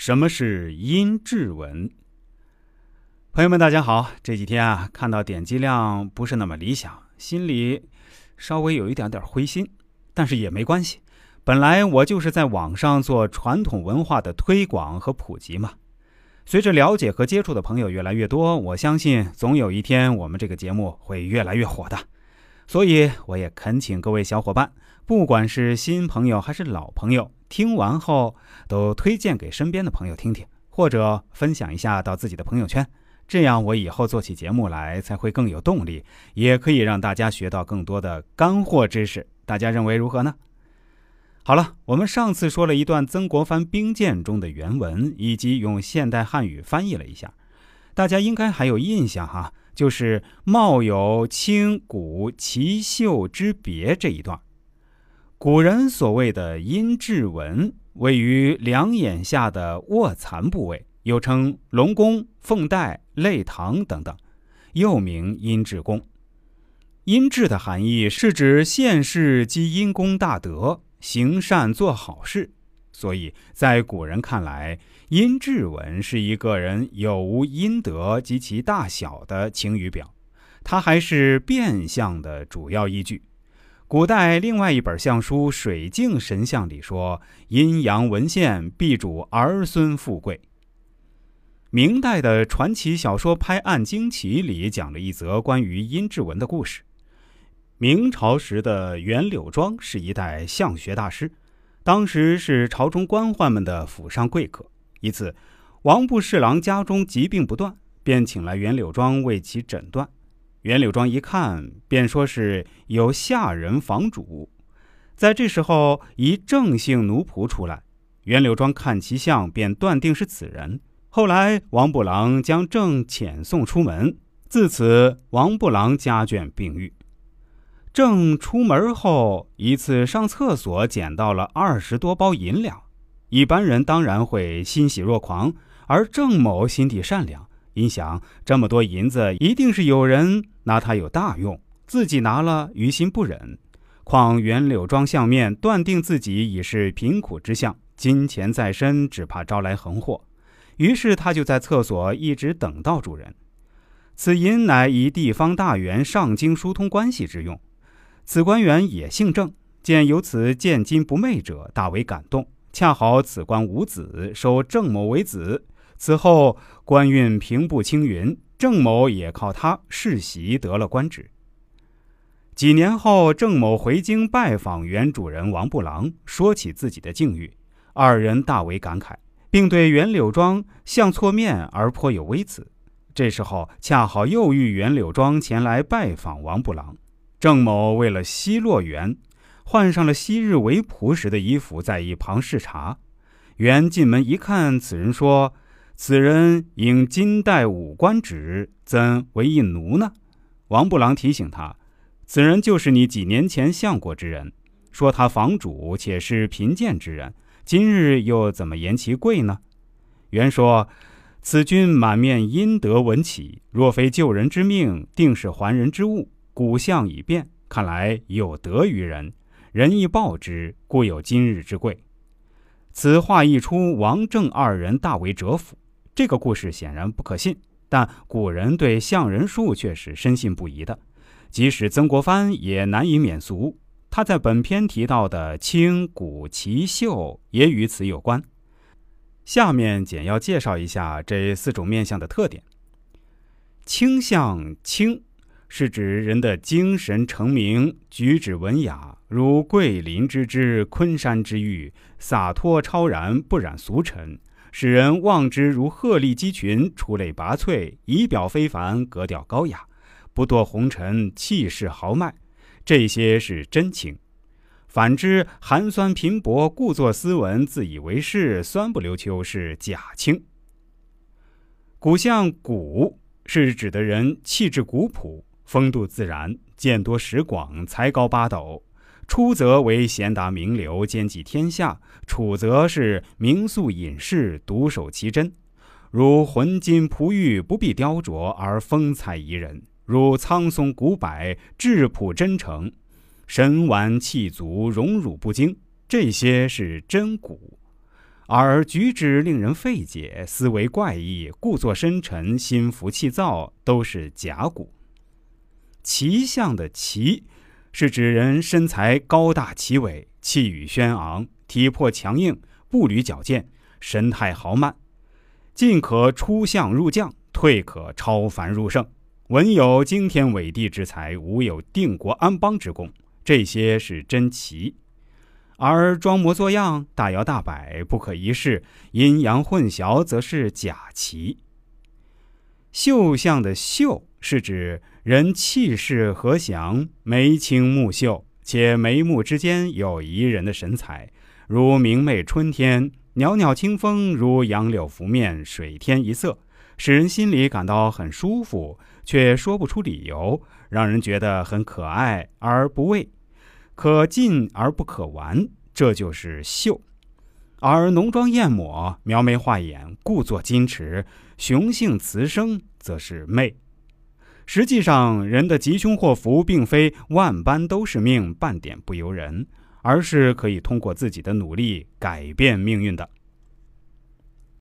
什么是音质文？朋友们，大家好。这几天啊，看到点击量不是那么理想，心里稍微有一点点灰心。但是也没关系，本来我就是在网上做传统文化的推广和普及嘛。随着了解和接触的朋友越来越多，我相信总有一天我们这个节目会越来越火的。所以，我也恳请各位小伙伴，不管是新朋友还是老朋友。听完后都推荐给身边的朋友听听，或者分享一下到自己的朋友圈，这样我以后做起节目来才会更有动力，也可以让大家学到更多的干货知识。大家认为如何呢？好了，我们上次说了一段曾国藩兵谏中的原文，以及用现代汉语翻译了一下，大家应该还有印象哈，就是“貌有清古奇秀之别”这一段。古人所谓的阴质纹，位于两眼下的卧蚕部位，又称龙宫、凤带、泪堂等等，又名阴质宫。阴质的含义是指现世积阴功大德，行善做好事。所以在古人看来，阴质纹是一个人有无阴德及其大小的晴雨表，它还是变相的主要依据。古代另外一本相书《水镜神相》里说：“阴阳文献必主儿孙富贵。”明代的传奇小说《拍案惊奇》里讲了一则关于阴质文的故事。明朝时的袁柳庄是一代相学大师，当时是朝中官宦们的府上贵客。一次，王部侍郎家中疾病不断，便请来袁柳庄为其诊断。袁柳庄一看，便说是有下人房主。在这时候，一郑姓奴仆出来，袁柳庄看其相，便断定是此人。后来，王布郎将郑遣送出门，自此王布郎家眷病愈。郑出门后，一次上厕所捡到了二十多包银两。一般人当然会欣喜若狂，而郑某心地善良。心想这么多银子，一定是有人拿他有大用，自己拿了于心不忍。况袁柳庄相面断定自己已是贫苦之相，金钱在身，只怕招来横祸。于是他就在厕所一直等到主人。此银乃一地方大员上京疏通关系之用。此官员也姓郑，见有此见金不昧者，大为感动。恰好此官无子，收郑某为子。此后官运平步青云，郑某也靠他世袭得了官职。几年后，郑某回京拜访原主人王布郎，说起自己的境遇，二人大为感慨，并对袁柳庄相错面而颇有微词。这时候恰好又遇袁柳庄前来拜访王布郎，郑某为了奚落袁，换上了昔日为仆时的衣服，在一旁视察。袁进门一看，此人说。此人应金代武官职，怎为一奴呢？王布郎提醒他，此人就是你几年前相过之人，说他房主且是贫贱之人，今日又怎么言其贵呢？元说，此君满面阴德文起，若非救人之命，定是还人之物。古相已变，看来有德于人，人亦报之，故有今日之贵。此话一出，王正二人大为折服。这个故事显然不可信，但古人对相人术却是深信不疑的。即使曾国藩也难以免俗，他在本篇提到的清、古、奇、秀也与此有关。下面简要介绍一下这四种面相的特点。清相清，是指人的精神澄明，举止文雅，如桂林之姿，昆山之玉，洒脱超然，不染俗尘。使人望之如鹤立鸡群，出类拔萃，仪表非凡，格调高雅，不堕红尘，气势豪迈。这些是真情。反之，寒酸贫薄，故作斯文，自以为是，酸不溜秋，是假清。古相古是指的人气质古朴，风度自然，见多识广，才高八斗。出则为贤达名流，兼济天下；处则是名宿隐士，独守其真。如浑金璞玉，不必雕琢而风采宜人；如苍松古柏，质朴真诚，神完气足，荣辱不惊。这些是真古。而举止令人费解，思维怪异，故作深沉，心浮气躁，都是假骨。奇相的奇，是指人身材高大奇伟，气宇轩昂，体魄强硬，步履矫健，神态豪迈，进可出相入将，退可超凡入圣。文有惊天伟地之才，武有定国安邦之功，这些是真奇；而装模作样、大摇大摆、不可一世、阴阳混淆，则是假奇。秀相的秀，是指人气势和祥，眉清目秀，且眉目之间有宜人的神采，如明媚春天，袅袅清风如杨柳拂面，水天一色，使人心里感到很舒服。却说不出理由，让人觉得很可爱而不畏，可近而不可玩，这就是秀；而浓妆艳抹、描眉画眼、故作矜持、雄性雌声，则是媚。实际上，人的吉凶祸福，并非万般都是命，半点不由人，而是可以通过自己的努力改变命运的。